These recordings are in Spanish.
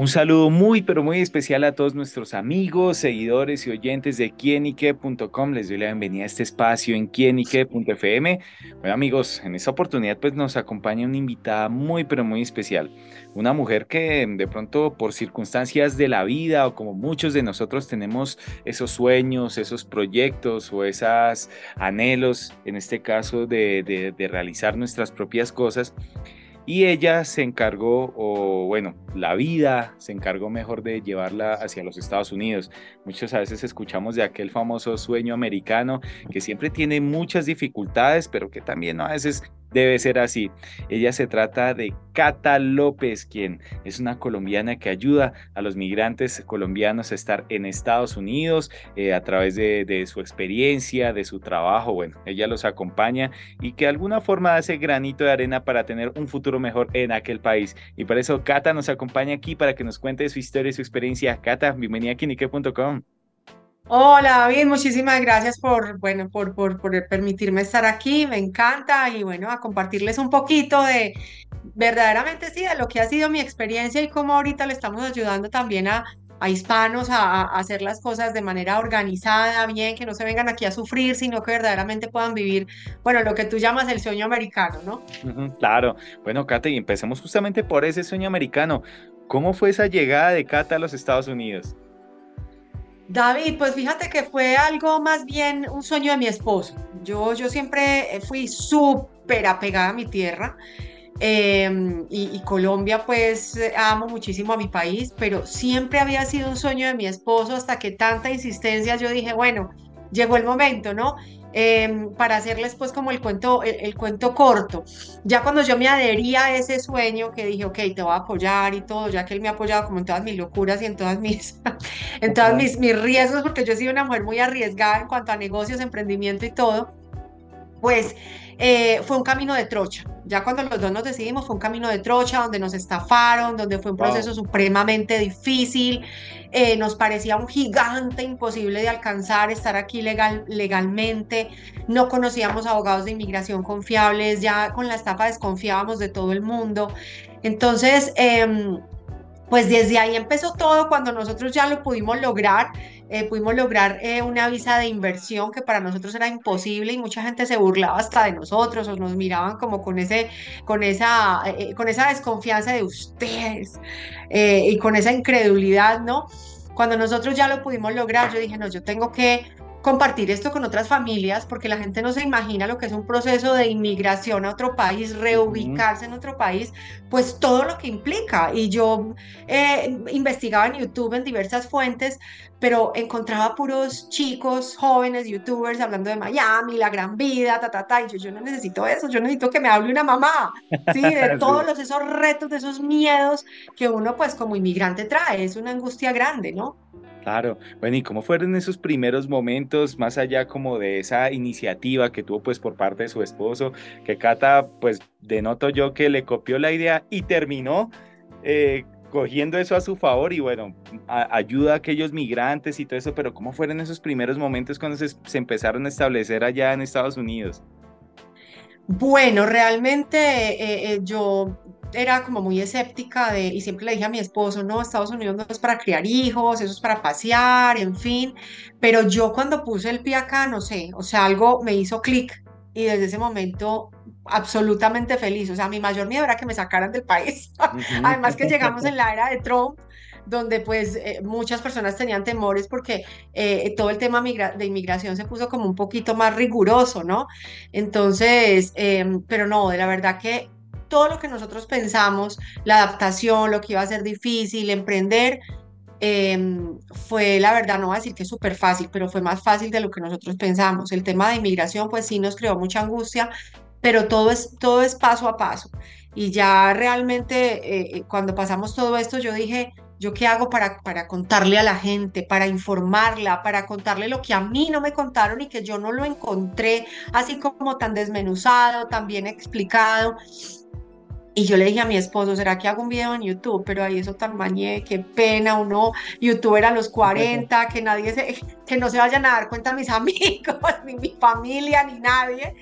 Un saludo muy, pero muy especial a todos nuestros amigos, seguidores y oyentes de quienique.com. Les doy la bienvenida a este espacio en quienique.fm. Bueno, amigos, en esta oportunidad pues nos acompaña una invitada muy, pero muy especial. Una mujer que de pronto por circunstancias de la vida o como muchos de nosotros tenemos esos sueños, esos proyectos o esos anhelos, en este caso de, de, de realizar nuestras propias cosas y ella se encargó, o bueno, la vida se encargó mejor de llevarla hacia los Estados Unidos. Muchos a veces escuchamos de aquel famoso sueño americano que siempre tiene muchas dificultades, pero que también a veces debe ser así. Ella se trata de Cata López, quien es una colombiana que ayuda a los migrantes colombianos a estar en Estados Unidos eh, a través de, su experiencia, de su trabajo. Bueno, ella los acompaña y que de alguna forma hace granito de arena para tener un futuro mejor en aquel país. Y por eso Cata nos acompaña aquí para que nos cuente su historia y su experiencia. Cata, bienvenida a Kinique.com. Hola David, muchísimas gracias por, bueno, por, por, por, permitirme estar aquí, me encanta y bueno, a compartirles un poquito de verdaderamente sí, de lo que ha sido mi experiencia y cómo ahorita le estamos ayudando también a, a hispanos a, a, hacer las cosas de manera organizada, bien, que no se vengan aquí a sufrir, sino que verdaderamente puedan vivir, bueno, lo que tú llamas el sueño americano, ¿no? claro, bueno, y empecemos justamente por ese sueño americano. ¿Cómo fue esa llegada de Cata a los Estados Unidos? David, pues fíjate que fue algo más bien un sueño de mi esposo. Yo, yo siempre fui súper apegada a mi tierra. Em, y, y, Colombia, pues amo muchísimo a mi país, pero siempre había sido un sueño de mi esposo hasta que tanta insistencia yo dije, bueno, llegó el momento, ¿no? Em, para hacerles pues como el cuento, el, cuento corto. Ya cuando yo me adhería a ese sueño que dije, ok, te voy a apoyar y todo, ya que él me ha apoyado como en todas mis locuras y en todas mis, en todas mis, mis riesgos, porque yo he sido una mujer muy arriesgada en cuanto a negocios, emprendimiento y todo, pues eh, fue un camino de trocha. Ya cuando los dos nos decidimos, fue un camino de trocha donde nos estafaron, donde fue un proceso supremamente difícil. Eh, nos parecía un gigante imposible de alcanzar, estar aquí legal, legalmente. No conocíamos abogados de inmigración confiables, ya con la estafa desconfiábamos de todo el mundo. Entonces, em, pues desde ahí empezó todo cuando nosotros ya lo pudimos lograr. Eh, pudimos lograr eh, una visa de inversión que para nosotros era imposible y mucha gente se burlaba hasta de nosotros o nos miraban como con, ese, con, esa, eh, con esa desconfianza de ustedes y con esa incredulidad, ¿no? Cuando nosotros ya lo pudimos lograr, yo dije, no, yo tengo que compartir esto con otras familias, porque la gente no se imagina lo que es un proceso de inmigración a otro país, reubicarse en otro país, pues todo lo que implica. Y yo eh, investigaba en YouTube en diversas fuentes, pero encontraba puros chicos, jóvenes, youtubers hablando de Miami, la gran vida, ta, ta, ta, y yo, yo no necesito eso, yo necesito que me hable una mamá, ¿sí? De todos los, esos retos, de esos miedos que uno pues como inmigrante trae, es una angustia grande, ¿no? Claro, bueno, ¿y cómo fueron esos primeros momentos, más allá como de esa iniciativa que tuvo pues por parte de su esposo, que Cata pues denoto yo que le copió la idea y terminó eh, cogiendo eso a su favor y bueno, ayuda a aquellos migrantes y todo eso, pero ¿cómo fueron esos primeros momentos cuando se, empezaron a establecer allá en Estados Unidos? Bueno, realmente eh, eh, yo era como muy escéptica de, y siempre le dije a mi esposo, no, Estados Unidos no es para criar hijos, eso es para pasear, en fin, pero yo cuando puse el pie acá, no sé, o sea, algo me hizo clic y desde ese momento absolutamente feliz, o sea, mi mayor miedo era que me sacaran del país, además que llegamos en la era de Trump, donde pues eh, muchas personas tenían temores porque eh, todo el tema de inmigración se puso como un poquito más riguroso, ¿no? Entonces, em, pero no, de la verdad que todo lo que nosotros pensamos, la adaptación, lo que iba a ser difícil, emprender, em, fue la verdad, no voy a decir que es súper fácil, pero fue más fácil de lo que nosotros pensamos. El tema de inmigración, pues sí nos creó mucha angustia, pero todo es, todo es paso a paso. Y ya realmente eh, eh, cuando pasamos todo esto, yo dije, ¿yo qué hago para, para contarle a la gente, para informarla, para contarle lo que a mí no me contaron y que yo no lo encontré así como tan desmenuzado, tan bien explicado? Y yo le dije a mi esposo, ¿será que hago un video en YouTube? Pero ahí eso tan mañé, qué pena, uno youtuber a los 40, que nadie se, que no se vayan a dar cuenta mis amigos, ni mi familia, ni nadie.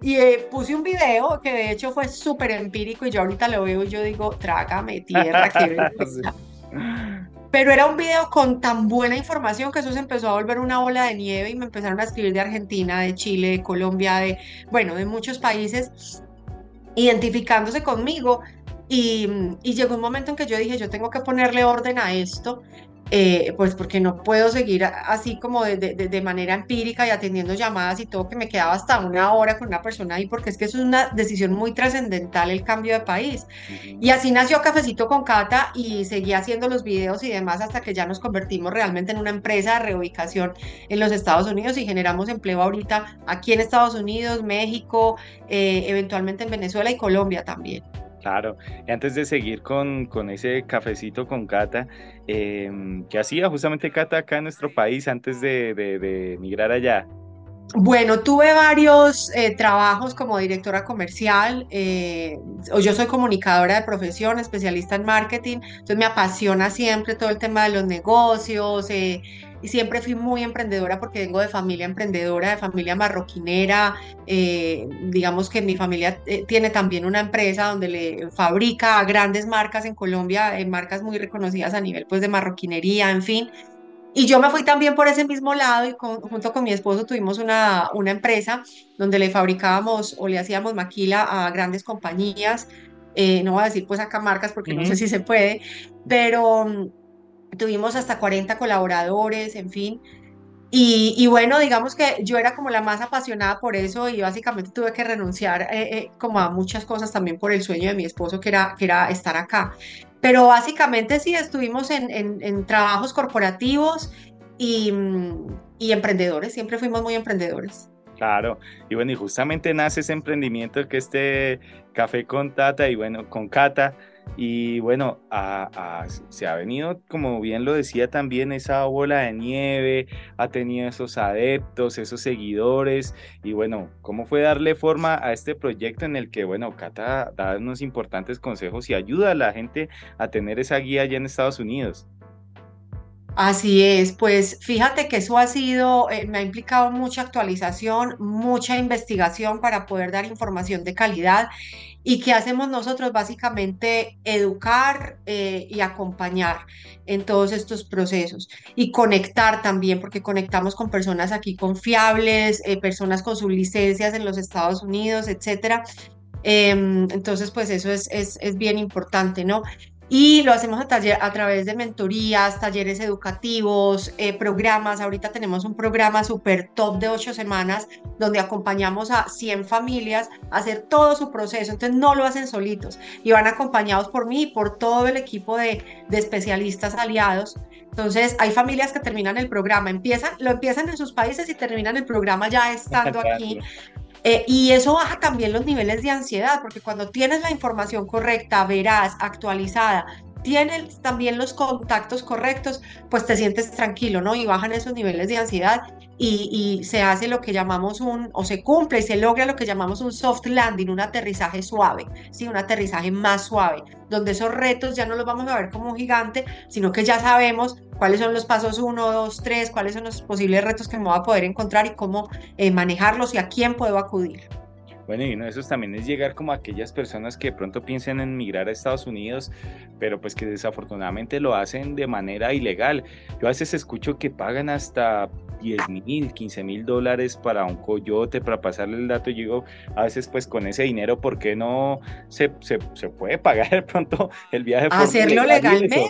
Y eh, puse un video que de hecho fue súper empírico y yo ahorita lo veo y yo digo, trágame tierra, qué Pero era un video con tan buena información que eso se empezó a volver una ola de nieve y me empezaron a escribir de Argentina, de Chile, de Colombia, de, bueno, de muchos países, identificándose conmigo. Y, llegó un momento en que yo dije, yo tengo que ponerle orden a esto eh, pues porque no puedo seguir así como de, de, manera empírica y atendiendo llamadas y todo, que me quedaba hasta una hora con una persona ahí, porque es que eso es una decisión muy trascendental el cambio de país. Y así nació Cafecito con Cata y seguí haciendo los videos y demás hasta que ya nos convertimos realmente en una empresa de reubicación en los Estados Unidos y generamos empleo ahorita aquí en Estados Unidos, México, eh, eventualmente en Venezuela y Colombia también. Claro, y antes de seguir con, con ese cafecito con Cata, em, ¿qué hacía justamente Cata acá en nuestro país antes de, de, emigrar allá? Bueno, tuve varios eh, trabajos como directora comercial, eh, yo soy comunicadora de profesión, especialista en marketing, entonces me apasiona siempre todo el tema de los negocios, eh, y siempre fui muy emprendedora porque vengo de familia emprendedora, de familia marroquinera. Eh, digamos que mi familia eh, tiene también una empresa donde le fabrica a grandes marcas en Colombia, eh, marcas muy reconocidas a nivel pues de marroquinería, en fin. Y yo me fui también por ese mismo lado y junto con mi esposo tuvimos una, una empresa donde le fabricábamos o le hacíamos maquila a grandes compañías. no voy a decir pues acá marcas porque no sé si se puede, pero tuvimos hasta 40 colaboradores, en fin. Y, bueno, digamos que yo era como la más apasionada por eso y básicamente tuve que renunciar eh, eh, como a muchas cosas también por el sueño de mi esposo que era, que era estar acá. Pero básicamente sí, estuvimos en, en, trabajos corporativos y, y emprendedores, siempre fuimos muy emprendedores. Claro, y bueno, y justamente nace ese emprendimiento que este Café con Tata y bueno, con Cata, y bueno, se ha venido, como bien lo decía también, esa bola de nieve, ha tenido esos adeptos, esos seguidores. Y bueno, ¿cómo fue darle forma a este proyecto en el que, bueno, Cata da unos importantes consejos y ayuda a la gente a tener esa guía allá en Estados Unidos? Así es, pues fíjate que eso ha sido, eh, me ha implicado mucha actualización, mucha investigación para poder dar información de calidad ¿Y qué hacemos nosotros? Básicamente educar eh, y acompañar en todos estos procesos y conectar también, porque conectamos con personas aquí confiables, eh, personas con sus licencias en los Estados Unidos, etcétera. Em, entonces, pues eso es, es, es bien importante, ¿no? Y lo hacemos a, taller, a través de mentorías, talleres educativos, eh, programas. Ahorita tenemos un programa súper top de ocho semanas donde acompañamos a 100 familias a hacer todo su proceso. Entonces no lo hacen solitos y van acompañados por mí y por todo el equipo de, de especialistas aliados. Entonces hay familias que terminan el programa, empiezan, lo empiezan en sus países y terminan el programa ya estando aquí. Eh, y eso baja también los niveles de ansiedad, porque cuando tienes la información correcta, veraz, actualizada, tienes también los contactos correctos, pues te sientes tranquilo, ¿no? Y bajan esos niveles de ansiedad y, se hace lo que llamamos un, o se cumple y se logra lo que llamamos un soft landing, un aterrizaje suave, ¿sí? Un aterrizaje más suave, donde esos retos ya no los vamos a ver como un gigante, sino que ya sabemos cuáles son los pasos 1, 2, 3, cuáles son los posibles retos que me voy a poder encontrar y cómo eh, manejarlos y a quién puedo acudir. Bueno, y uno de esos también es llegar como a aquellas personas que de pronto piensan en migrar a Estados Unidos, pero pues que desafortunadamente lo hacen de manera ilegal. Yo a veces escucho que pagan hasta 10 mil, 15 mil dólares para un coyote, para pasarle el dato. Y digo, a veces pues con ese dinero, ¿por qué no se, se, se puede pagar de pronto el viaje? Hacerlo legalmente.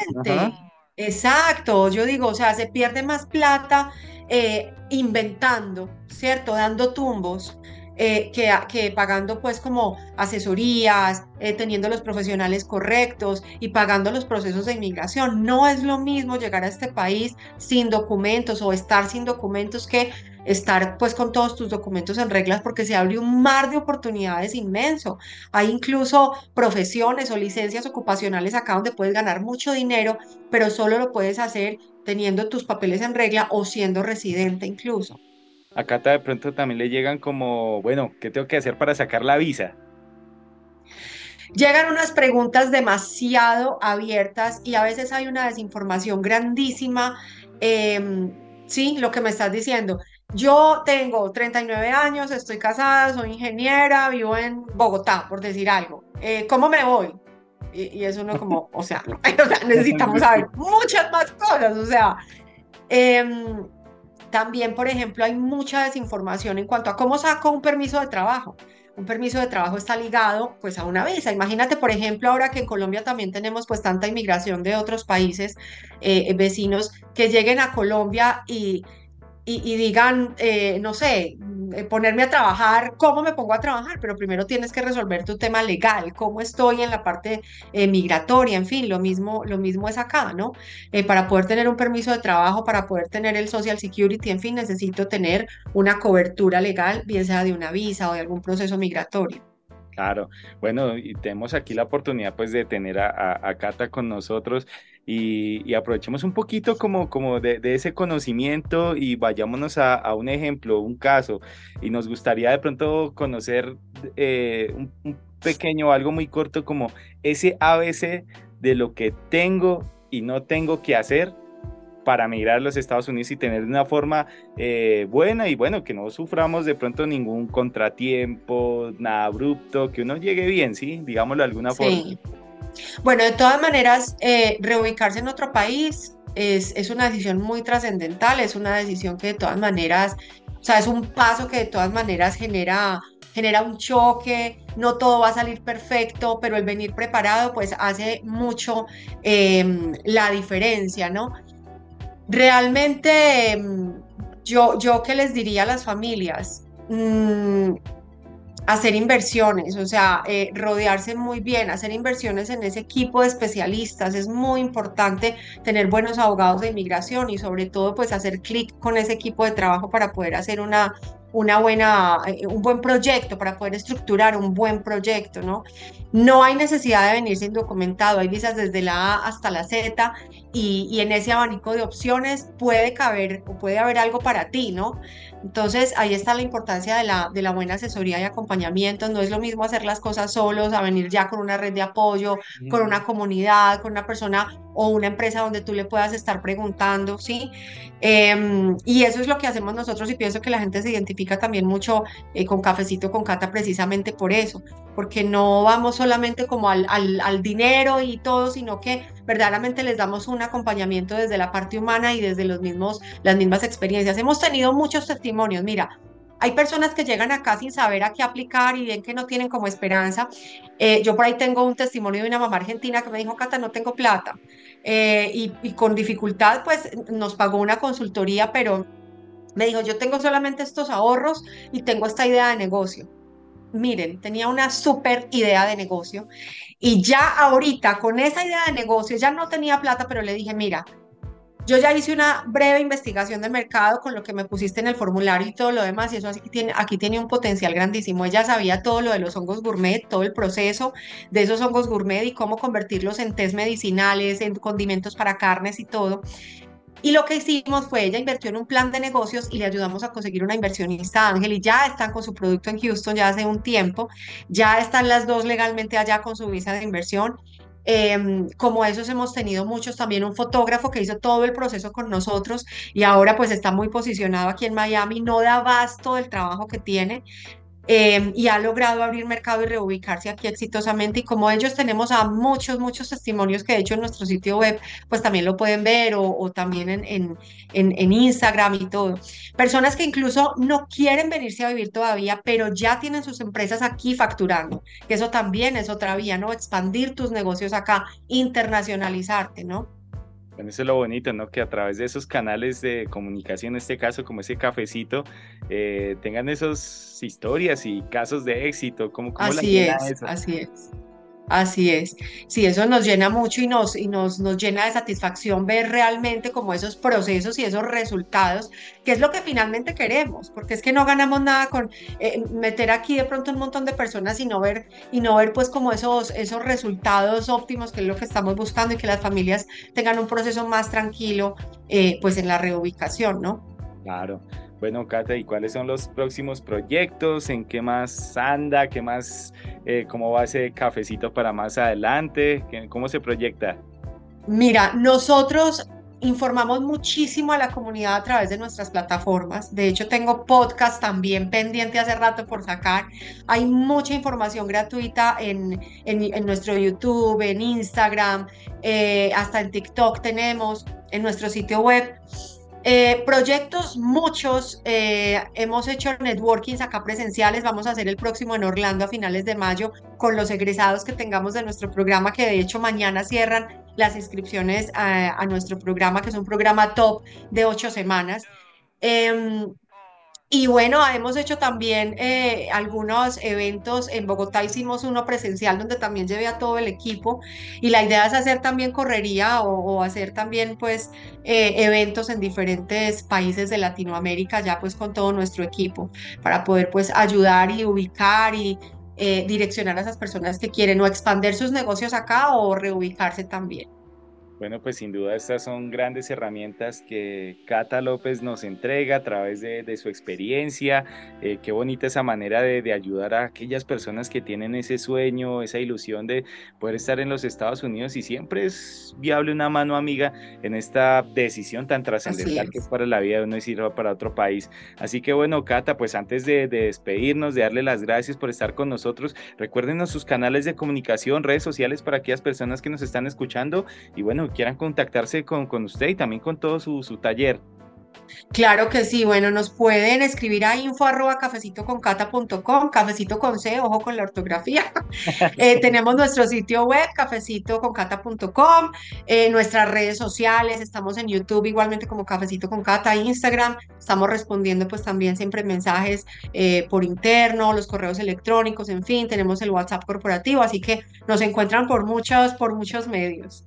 Exacto, yo digo, o sea, se pierde más plata eh, inventando, ¿cierto? Dando tumbos eh, que, que, pagando pues como asesorías, eh, teniendo los profesionales correctos y pagando los procesos de inmigración. No es lo mismo llegar a este país sin documentos o estar sin documentos que estar pues con todos tus documentos en reglas porque se abre un mar de oportunidades inmenso. Hay incluso profesiones o licencias ocupacionales acá donde puedes ganar mucho dinero, pero solo lo puedes hacer teniendo tus papeles en regla o siendo residente incluso. Acá de pronto también le llegan como, bueno, ¿qué tengo que hacer para sacar la visa? Llegan unas preguntas demasiado abiertas y a veces hay una desinformación grandísima. Em, sí, lo que me estás diciendo. Yo tengo 39 años, estoy casada, soy ingeniera, vivo en Bogotá, por decir algo. Eh, ¿Cómo me voy? Y, eso no como, o sea, necesitamos saber muchas más cosas, o sea, em, también, por ejemplo, hay mucha desinformación en cuanto a cómo saco un permiso de trabajo. Un permiso de trabajo está ligado pues a una visa. Imagínate, por ejemplo, ahora que en Colombia también tenemos pues tanta inmigración de otros países eh, vecinos que lleguen a Colombia y y, digan, eh, no sé, eh, ponerme a trabajar, ¿cómo me pongo a trabajar? Pero primero tienes que resolver tu tema legal, cómo estoy en la parte eh, migratoria, en fin, lo mismo, lo mismo es acá, ¿no? para poder tener un permiso de trabajo, para poder tener el Social Security, en fin, necesito tener una cobertura legal, bien sea de una visa o de algún proceso migratorio. Claro, bueno, y tenemos aquí la oportunidad pues de tener a, Cata con nosotros y, aprovechemos un poquito como, como de, ese conocimiento y vayámonos a, un ejemplo, un caso, y nos gustaría de pronto conocer eh, un, un pequeño, algo muy corto como ese ABC de lo que tengo y no tengo que hacer para migrar a los Estados Unidos y tener una forma eh, buena y bueno, que no suframos de pronto ningún contratiempo, nada abrupto, que uno llegue bien, ¿sí? Digámoslo de alguna forma. Bueno, de todas maneras, eh, reubicarse en otro país es, es una decisión muy trascendental, es una decisión que de todas maneras, o sea, es un paso que de todas maneras genera genera un choque, no todo va a salir perfecto, pero el venir preparado pues hace mucho em, la diferencia, ¿no? Realmente, mm, yo, yo que les diría a las familias, mm, hacer inversiones, o sea, eh, rodearse muy bien, hacer inversiones en ese equipo de especialistas. Es muy importante tener buenos abogados de inmigración y sobre todo pues hacer clic con ese equipo de trabajo para poder hacer una, una buena, eh, un buen proyecto, para poder estructurar un buen proyecto, ¿no? No hay necesidad de venir sin documentado, hay visas desde la A hasta la Z y, y en ese abanico de opciones puede caber o puede haber algo para ti, ¿no? Entonces, ahí está la importancia de la, de la buena asesoría y acompañamiento. No es lo mismo hacer las cosas solos, a venir ya con una red de apoyo, con una comunidad, con una persona o una empresa donde tú le puedas estar preguntando, ¿sí? Em, y eso es lo que hacemos nosotros y pienso que la gente se identifica también mucho eh, con Cafecito con Cata precisamente por eso, porque no vamos solamente como al, al, al dinero y todo, sino que verdaderamente les damos un acompañamiento desde la parte humana y desde los mismos, las mismas experiencias. Hemos tenido muchos testimonios, mira, hay personas que llegan acá sin saber a qué aplicar y bien que no tienen como esperanza. Eh, yo por ahí tengo un testimonio de una mamá argentina que me dijo, Cata, no tengo plata. Eh, y, y, con dificultad, pues nos pagó una consultoría, pero me dijo, yo tengo solamente estos ahorros y tengo esta idea de negocio. Miren, tenía una súper idea de negocio y ya ahorita con esa idea de negocio, ya no tenía plata, pero le dije, mira, yo ya hice una breve investigación de mercado con lo que me pusiste en el formulario y todo lo demás, y eso aquí tiene un potencial grandísimo. Ella sabía todo lo de los hongos gourmet, todo el proceso de esos hongos gourmet y cómo convertirlos en test medicinales, en condimentos para carnes y todo. Y lo que hicimos fue, ella invirtió en un plan de negocios y le ayudamos a conseguir una inversionista, Ángel, y ya están con su producto en Houston ya hace un tiempo, ya están las dos legalmente allá con su visa de inversión. Em, como esos hemos tenido muchos, también un fotógrafo que hizo todo el proceso con nosotros y ahora pues está muy posicionado aquí en Miami, no da abasto del trabajo que tiene, Em, y ha logrado abrir mercado y reubicarse aquí exitosamente. Y como ellos tenemos a muchos, muchos testimonios que de hecho en nuestro sitio web, pues también lo pueden ver o, también en, en, en, Instagram y todo. Personas que incluso no quieren venirse a vivir todavía, pero ya tienen sus empresas aquí facturando, que eso también es otra vía, ¿no? Expandir tus negocios acá, internacionalizarte, ¿no? Bueno, eso es lo bonito, ¿no? Que a través de esos canales de comunicación, en este caso como ese cafecito, eh, tengan esas historias y casos de éxito. como así es, así es. Así es. Sí, eso nos llena mucho y nos, y nos, nos llena de satisfacción ver realmente como esos procesos y esos resultados, que es lo que finalmente queremos, porque es que no ganamos nada con eh, meter aquí de pronto un montón de personas y no ver, y no ver pues como esos, esos resultados óptimos, que es lo que estamos buscando y que las familias tengan un proceso más tranquilo eh, pues en la reubicación, ¿no? Claro. Bueno, Cata, ¿y cuáles son los próximos proyectos? ¿En qué más anda? ¿Qué más, eh, cómo va ese cafecito para más adelante? ¿Cómo se proyecta? Mira, nosotros informamos muchísimo a la comunidad a través de nuestras plataformas. De hecho, tengo podcast también pendiente hace rato por sacar. Hay mucha información gratuita en, en, nuestro YouTube, en Instagram, eh, hasta en TikTok tenemos, en nuestro sitio web. Eh, proyectos, muchos. Eh, hemos hecho networkings acá presenciales. Vamos a hacer el próximo en Orlando a finales de mayo con los egresados que tengamos de nuestro programa, que de hecho mañana cierran las inscripciones a, nuestro programa, que es un programa top de ocho semanas. Em, y bueno, hemos hecho también eh, algunos eventos. En Bogotá hicimos uno presencial donde también llevé a todo el equipo y la idea es hacer también correría o, hacer también pues eh, eventos en diferentes países de Latinoamérica ya pues con todo nuestro equipo para poder pues ayudar y ubicar y eh, direccionar a esas personas que quieren o expandir sus negocios acá o reubicarse también. Bueno, pues sin duda estas son grandes herramientas que Cata López nos entrega a través de, su experiencia. Eh, qué bonita esa manera de, ayudar a aquellas personas que tienen ese sueño, esa ilusión de poder estar en los Estados Unidos y siempre es viable una mano amiga en esta decisión tan trascendental que es para la vida de uno y sirva para otro país. Así que bueno, Cata, pues antes de, despedirnos, de darle las gracias por estar con nosotros, recuérdenos sus canales de comunicación, redes sociales para aquellas personas que nos están escuchando y bueno, quieran contactarse con, con usted y también con todo su, su taller. Claro que sí, bueno, nos pueden escribir a info arroba cafecito con cafecito con C, ojo con la ortografía. Eh, tenemos nuestro sitio web, cafecito con eh, nuestras redes sociales, estamos en YouTube igualmente como cafecito con cata, Instagram, estamos respondiendo pues también siempre mensajes eh, por interno, los correos electrónicos, en fin, tenemos el WhatsApp corporativo, así que nos encuentran por muchos, por muchos medios.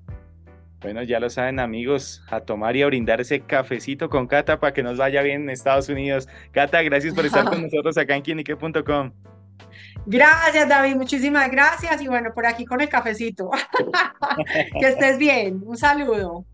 Bueno, ya lo saben amigos, a tomar y a brindar ese cafecito con Cata para que nos vaya bien en Estados Unidos. Cata, gracias por estar con nosotros acá en quienique.com. Gracias David, muchísimas gracias y bueno, por aquí con el cafecito. que estés bien, un saludo.